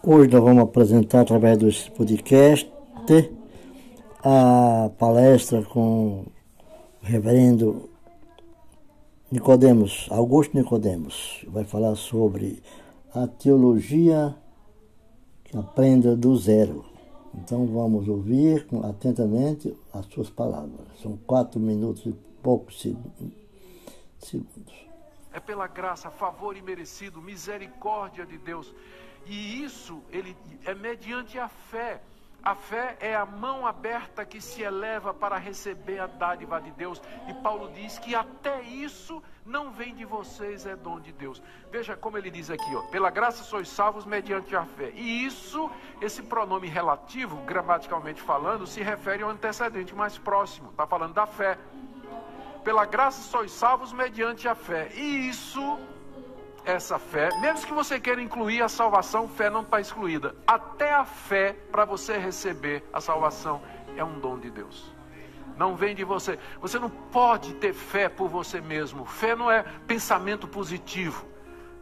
Hoje nós vamos apresentar através desse podcast a palestra com o reverendo Nicodemos, Augusto Nicodemos. Vai falar sobre a teologia que aprenda do zero. Então vamos ouvir atentamente as suas palavras. São quatro minutos e poucos segundos. É pela graça, favor imerecido, misericórdia de Deus. E isso ele é mediante a fé. A fé é a mão aberta que se eleva para receber a dádiva de Deus. E Paulo diz que até isso não vem de vocês, é dom de Deus. Veja como ele diz aqui, ó, pela graça sois salvos mediante a fé. E isso, esse pronome relativo, gramaticalmente falando, se refere ao antecedente mais próximo. Está falando da fé. Pela graça sois salvos mediante a fé. E isso essa fé, mesmo que você queira incluir a salvação, fé não está excluída. Até a fé para você receber a salvação é um dom de Deus. Não vem de você. Você não pode ter fé por você mesmo. Fé não é pensamento positivo.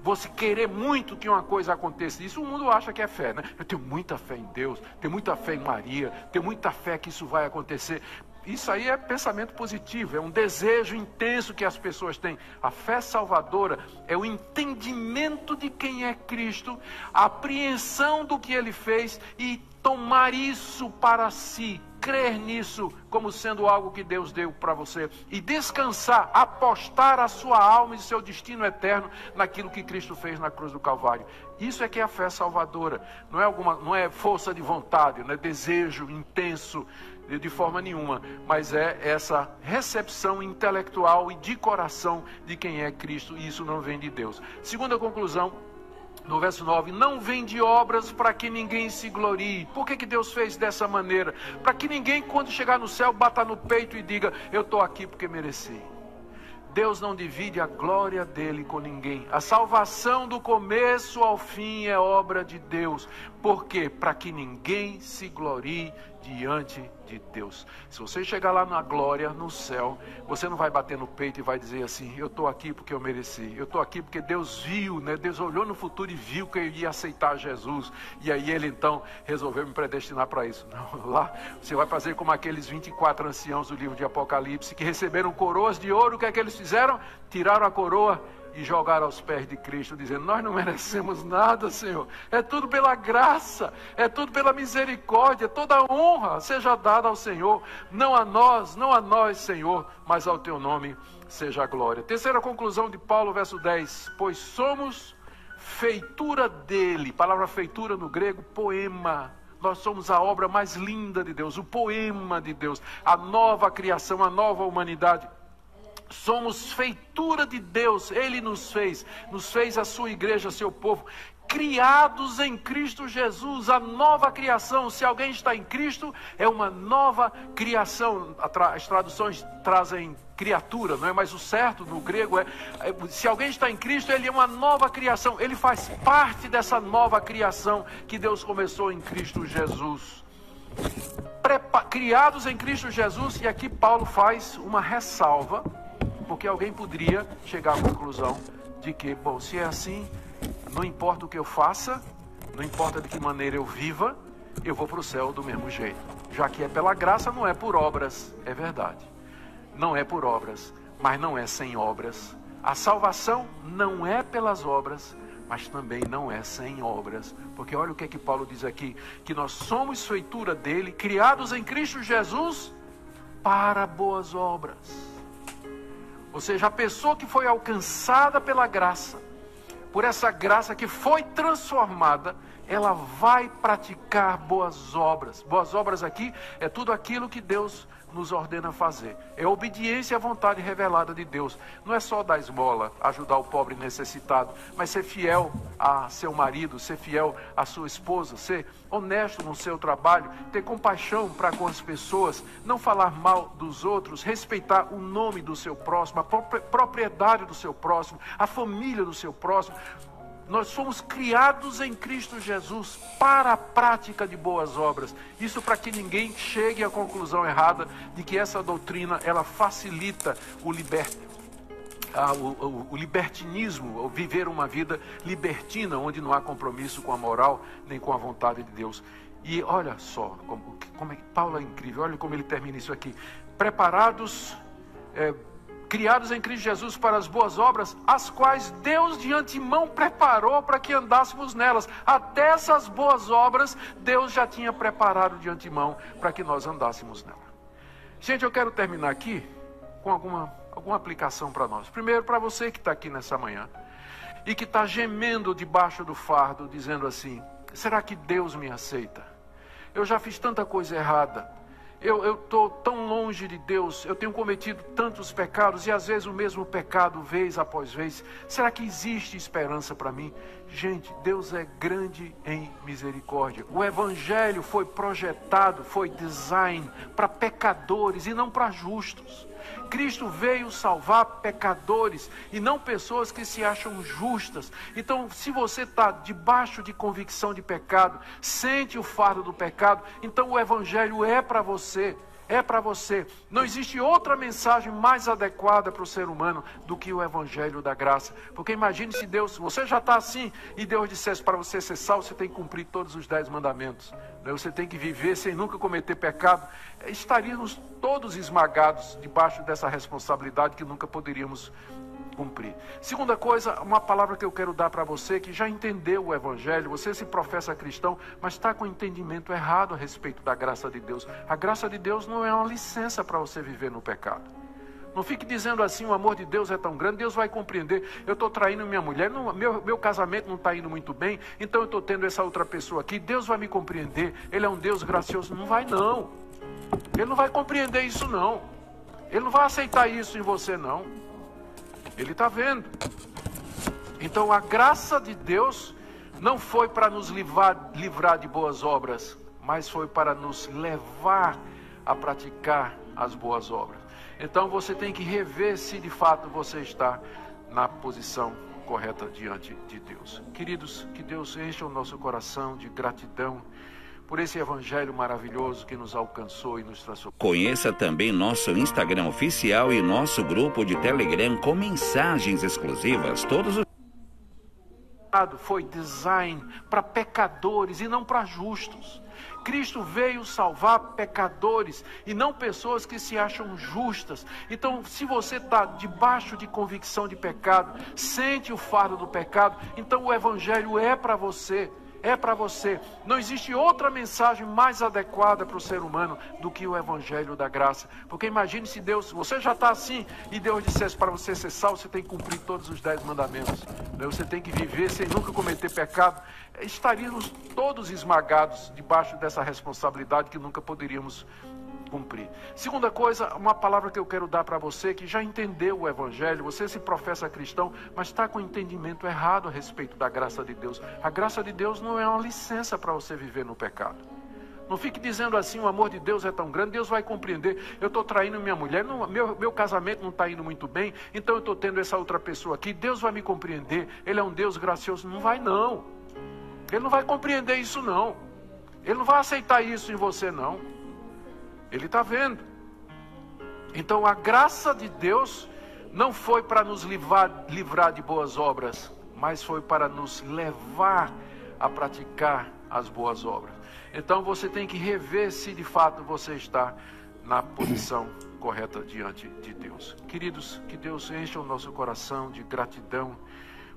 Você querer muito que uma coisa aconteça. Isso o mundo acha que é fé, né? Eu tenho muita fé em Deus, tenho muita fé em Maria, tenho muita fé que isso vai acontecer. Isso aí é pensamento positivo, é um desejo intenso que as pessoas têm. A fé salvadora é o entendimento de quem é Cristo, a apreensão do que ele fez e tomar isso para si, crer nisso como sendo algo que Deus deu para você e descansar, apostar a sua alma e seu destino eterno naquilo que Cristo fez na cruz do Calvário. Isso é que é a fé salvadora. Não é alguma, não é força de vontade, não é desejo intenso de forma nenhuma, mas é essa recepção intelectual e de coração de quem é Cristo, e isso não vem de Deus. Segunda conclusão, no verso 9, não vem de obras para que ninguém se glorie. Por que, que Deus fez dessa maneira? Para que ninguém, quando chegar no céu, bata no peito e diga: Eu estou aqui porque mereci. Deus não divide a glória dele com ninguém. A salvação do começo ao fim é obra de Deus. Por quê? Para que ninguém se glorie diante de Deus. Se você chegar lá na glória, no céu, você não vai bater no peito e vai dizer assim: Eu estou aqui porque eu mereci. Eu estou aqui porque Deus viu, né? Deus olhou no futuro e viu que eu ia aceitar Jesus. E aí ele então resolveu me predestinar para isso. Não, lá você vai fazer como aqueles 24 anciãos do livro de Apocalipse que receberam coroas de ouro. O que é que eles fizeram? Tiraram a coroa e jogar aos pés de Cristo, dizendo: Nós não merecemos nada, Senhor. É tudo pela graça, é tudo pela misericórdia. Toda honra seja dada ao Senhor, não a nós, não a nós, Senhor, mas ao teu nome seja a glória. Terceira conclusão de Paulo, verso 10: Pois somos feitura dele. Palavra feitura no grego, poema. Nós somos a obra mais linda de Deus, o poema de Deus, a nova criação, a nova humanidade. Somos feitura de Deus, Ele nos fez, nos fez a sua igreja, seu povo, criados em Cristo Jesus, a nova criação. Se alguém está em Cristo, é uma nova criação. As traduções trazem criatura, não é? Mas o certo no grego é, é se alguém está em Cristo, ele é uma nova criação. Ele faz parte dessa nova criação que Deus começou em Cristo Jesus. Criados em Cristo Jesus, e aqui Paulo faz uma ressalva porque alguém poderia chegar à conclusão de que, bom, se é assim, não importa o que eu faça, não importa de que maneira eu viva, eu vou para o céu do mesmo jeito. Já que é pela graça, não é por obras, é verdade. Não é por obras, mas não é sem obras. A salvação não é pelas obras, mas também não é sem obras. Porque olha o que é que Paulo diz aqui: que nós somos feitura dele, criados em Cristo Jesus para boas obras ou seja, a pessoa que foi alcançada pela graça, por essa graça que foi transformada, ela vai praticar boas obras. Boas obras aqui é tudo aquilo que Deus nos ordena fazer. É obediência à vontade revelada de Deus. Não é só dar esmola, ajudar o pobre necessitado, mas ser fiel a seu marido, ser fiel à sua esposa, ser honesto no seu trabalho, ter compaixão para com as pessoas, não falar mal dos outros, respeitar o nome do seu próximo, a propriedade do seu próximo, a família do seu próximo. Nós somos criados em Cristo Jesus para a prática de boas obras. Isso para que ninguém chegue à conclusão errada de que essa doutrina ela facilita o liberto a, o, o, libertinismo, viver uma vida libertina, onde não há compromisso com a moral nem com a vontade de Deus. E olha só, como, como é, Paulo é incrível, olha como ele termina isso aqui. Preparados, é, criados em Cristo Jesus para as boas obras, as quais Deus de antemão preparou para que andássemos nelas. Até essas boas obras, Deus já tinha preparado de antemão para que nós andássemos nelas. Gente, eu quero terminar aqui com alguma, alguma aplicação para nós. Primeiro, para você que está aqui nessa manhã e que está gemendo debaixo do fardo, dizendo assim: será que Deus me aceita? Eu já fiz tanta coisa errada. Eu estou tão longe de Deus, eu tenho cometido tantos pecados e às vezes o mesmo pecado, vez após vez. Será que existe esperança para mim? Gente, Deus é grande em misericórdia. O Evangelho foi projetado, foi design para pecadores e não para justos. Cristo veio salvar pecadores e não pessoas que se acham justas. Então, se você está debaixo de convicção de pecado, sente o fardo do pecado, então o Evangelho é para você é para você. Não existe outra mensagem mais adequada para o ser humano do que o Evangelho da Graça. Porque imagine se Deus, você já está assim, e Deus dissesse para você ser salvo, você tem que cumprir todos os dez mandamentos. Né? Você tem que viver sem nunca cometer pecado. Estaríamos todos esmagados debaixo dessa responsabilidade que nunca poderíamos cumprir. Segunda coisa, uma palavra que eu quero dar para você que já entendeu o Evangelho, você se professa cristão, mas está com entendimento errado a respeito da graça de Deus. A graça de Deus não é uma licença para você viver no pecado. Não fique dizendo assim, o amor de Deus é tão grande, Deus vai compreender. Eu estou traindo minha mulher, não, meu, meu casamento não está indo muito bem, então eu estou tendo essa outra pessoa aqui, Deus vai me compreender, Ele é um Deus gracioso. Não vai não. Ele não vai compreender isso não. Ele não vai aceitar isso em você não. Ele está vendo. Então a graça de Deus não foi para nos livrar, livrar de boas obras, mas foi para nos levar a praticar as boas obras. Então você tem que rever se de fato você está na posição correta diante de Deus. Queridos, que Deus encha o nosso coração de gratidão por esse evangelho maravilhoso que nos alcançou e nos transformou. Conheça também nosso Instagram oficial e nosso grupo de Telegram com mensagens exclusivas todos os foi design para pecadores e não para justos. Cristo veio salvar pecadores e não pessoas que se acham justas. Então, se você está debaixo de convicção de pecado, sente o fardo do pecado, então o Evangelho é para você é para você. Não existe outra mensagem mais adequada para o ser humano do que o Evangelho da Graça. Porque imagine se Deus, você já está assim, e Deus dissesse para você ser salvo, você tem que cumprir todos os dez mandamentos. Você tem que viver sem nunca cometer pecado. Estaríamos todos esmagados debaixo dessa responsabilidade que nunca poderíamos cumprir. Segunda coisa, uma palavra que eu quero dar para você que já entendeu o Evangelho, você se professa cristão, mas está com entendimento errado a respeito da graça de Deus. A graça de Deus não é uma licença para você viver no pecado. Não fique dizendo assim, o amor de Deus é tão grande, Deus vai compreender. Eu estou traindo minha mulher, não, meu, meu casamento não está indo muito bem, então eu estou tendo essa outra pessoa aqui, Deus vai me compreender, Ele é um Deus gracioso. Não vai não. Ele não vai compreender isso não. Ele não vai aceitar isso em você não. Ele está vendo. Então a graça de Deus não foi para nos livrar, livrar de boas obras, mas foi para nos levar a praticar as boas obras. Então você tem que rever se de fato você está na posição correta diante de Deus. Queridos, que Deus encha o nosso coração de gratidão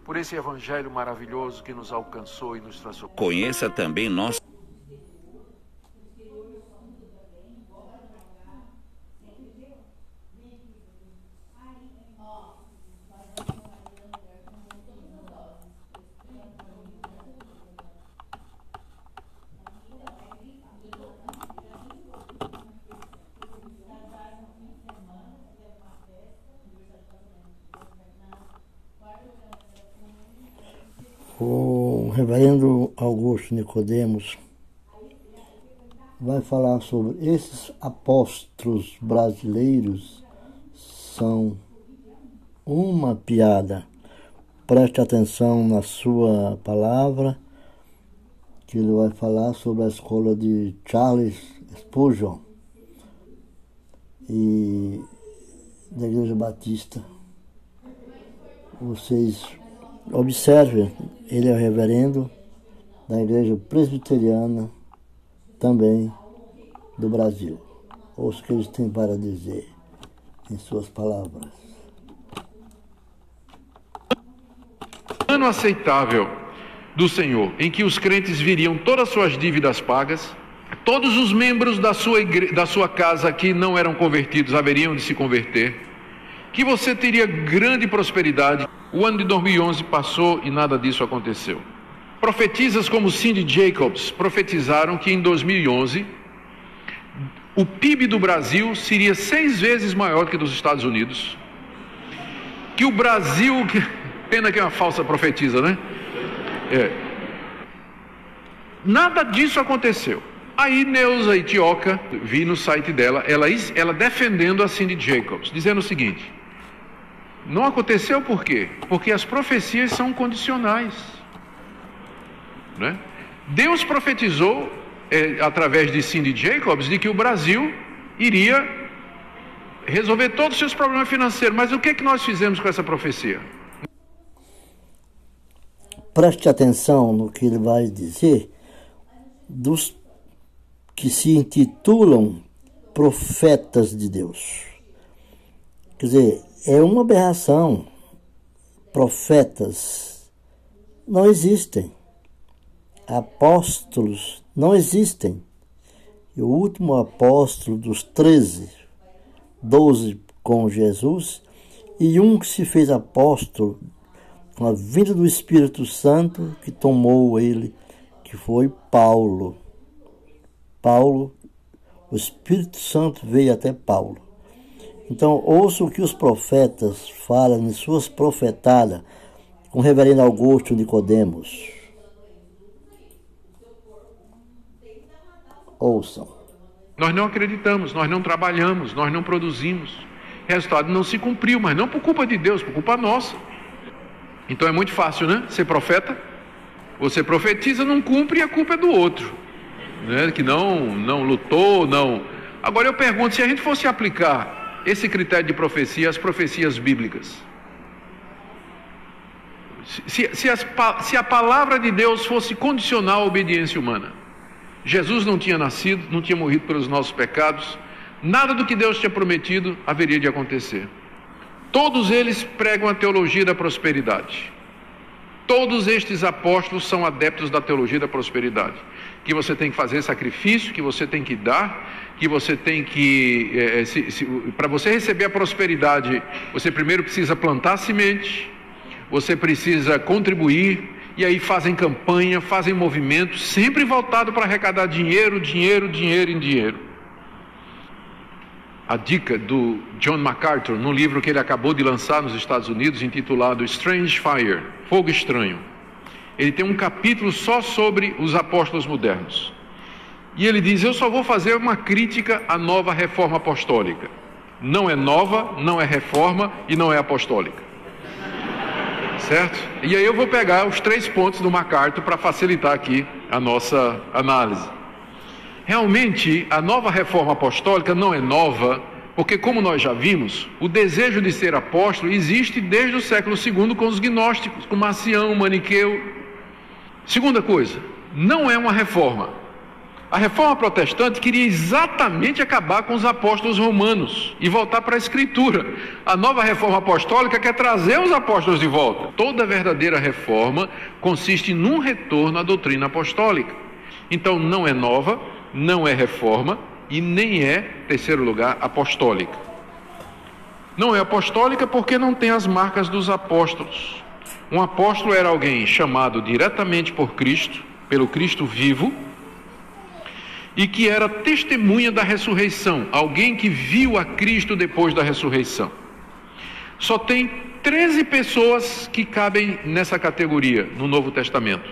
por esse evangelho maravilhoso que nos alcançou e nos transformou. Conheça também nosso O reverendo Augusto Nicodemos vai falar sobre esses apóstolos brasileiros são uma piada. Preste atenção na sua palavra, que ele vai falar sobre a escola de Charles Spurgeon e da Igreja Batista vocês observem, ele é o reverendo da Igreja Presbiteriana também do Brasil. Ouça o que eles têm para dizer em suas palavras. Ano aceitável do Senhor, em que os crentes viriam todas as suas dívidas pagas, todos os membros da sua, igre... da sua casa que não eram convertidos haveriam de se converter, que você teria grande prosperidade. O ano de 2011 passou e nada disso aconteceu. Profetisas como Cindy Jacobs profetizaram que em 2011 o PIB do Brasil seria seis vezes maior que dos Estados Unidos. Que o Brasil, pena que é uma falsa profetisa, né? É. Nada disso aconteceu. Aí Neuza Itioca, vi no site dela, ela, ela defendendo a Cindy Jacobs, dizendo o seguinte: não aconteceu por quê? Porque as profecias são condicionais. Né? Deus profetizou, é, através de Cindy Jacobs, de que o Brasil iria resolver todos os seus problemas financeiros. Mas o que, é que nós fizemos com essa profecia? Preste atenção no que ele vai dizer dos que se intitulam profetas de Deus. Quer dizer, é uma aberração. Profetas não existem. Apóstolos não existem. E o último apóstolo dos treze, doze com Jesus, e um que se fez apóstolo com a vinda do Espírito Santo que tomou ele, que foi Paulo. Paulo, o Espírito Santo veio até Paulo. Então, ouça o que os profetas falam em suas profetadas com o reverendo Augusto Nicodemos. Ouçam. Nós não acreditamos, nós não trabalhamos, nós não produzimos. Resultado não se cumpriu, mas não por culpa de Deus, por culpa nossa. Então é muito fácil, né? Ser profeta. Você profetiza, não cumpre e a culpa é do outro, né? Que não não lutou, não. Agora eu pergunto, se a gente fosse aplicar esse critério de profecia, as profecias bíblicas. Se, se, as, se, a palavra de Deus fosse condicional à obediência humana, Jesus não tinha nascido, não tinha morrido pelos nossos pecados, nada do que Deus tinha prometido haveria de acontecer. Todos eles pregam a teologia da prosperidade. Todos estes apóstolos são adeptos da teologia da prosperidade. Que você tem que fazer sacrifício, que você tem que dar, que você tem que. É, Para você receber a prosperidade, você primeiro precisa plantar semente, você precisa contribuir, e aí fazem campanha, fazem movimento, sempre voltado para arrecadar dinheiro, dinheiro, dinheiro em dinheiro. A dica do John MacArthur, no livro que ele acabou de lançar nos Estados Unidos, intitulado Strange Fire Fogo Estranho. Ele tem um capítulo só sobre os apóstolos modernos. E ele diz: Eu só vou fazer uma crítica à nova reforma apostólica. Não é nova, não é reforma e não é apostólica. Certo? E aí eu vou pegar os três pontos do MacArthur para facilitar aqui a nossa análise. Realmente, a nova reforma apostólica não é nova, porque, como nós já vimos, o desejo de ser apóstolo existe desde o século II com os gnósticos, com Marcião, Maniqueu. Segunda coisa, não é uma reforma, a reforma protestante queria exatamente acabar com os apóstolos romanos e voltar para a escritura. A nova reforma apostólica quer trazer os apóstolos de volta. Toda verdadeira reforma consiste num retorno à doutrina apostólica. Então não é nova, não é reforma e nem é, terceiro lugar, apostólica. Não é apostólica porque não tem as marcas dos apóstolos. Um apóstolo era alguém chamado diretamente por Cristo, pelo Cristo vivo e que era testemunha da ressurreição, alguém que viu a Cristo depois da ressurreição. Só tem 13 pessoas que cabem nessa categoria no Novo Testamento: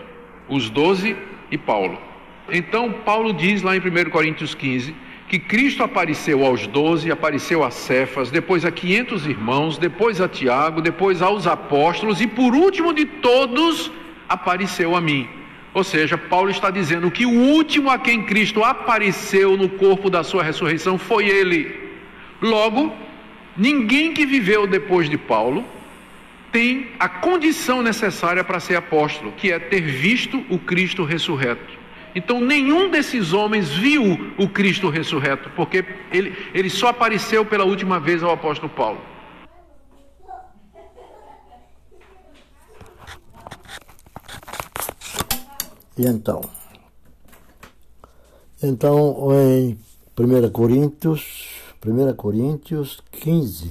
os 12 e Paulo. Então, Paulo diz lá em 1 Coríntios 15 que Cristo apareceu aos 12, apareceu a Cefas, depois a 500 irmãos, depois a Tiago, depois aos apóstolos e por último de todos apareceu a mim. Ou seja, Paulo está dizendo que o último a quem Cristo apareceu no corpo da sua ressurreição foi ele. Logo, ninguém que viveu depois de Paulo tem a condição necessária para ser apóstolo, que é ter visto o Cristo ressurreto. Então, nenhum desses homens viu o Cristo ressurreto, porque ele, ele só apareceu pela última vez ao apóstolo Paulo. E então? Então, em 1 Coríntios, 1 Coríntios 15.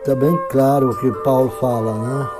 Está bem claro o que Paulo fala, né?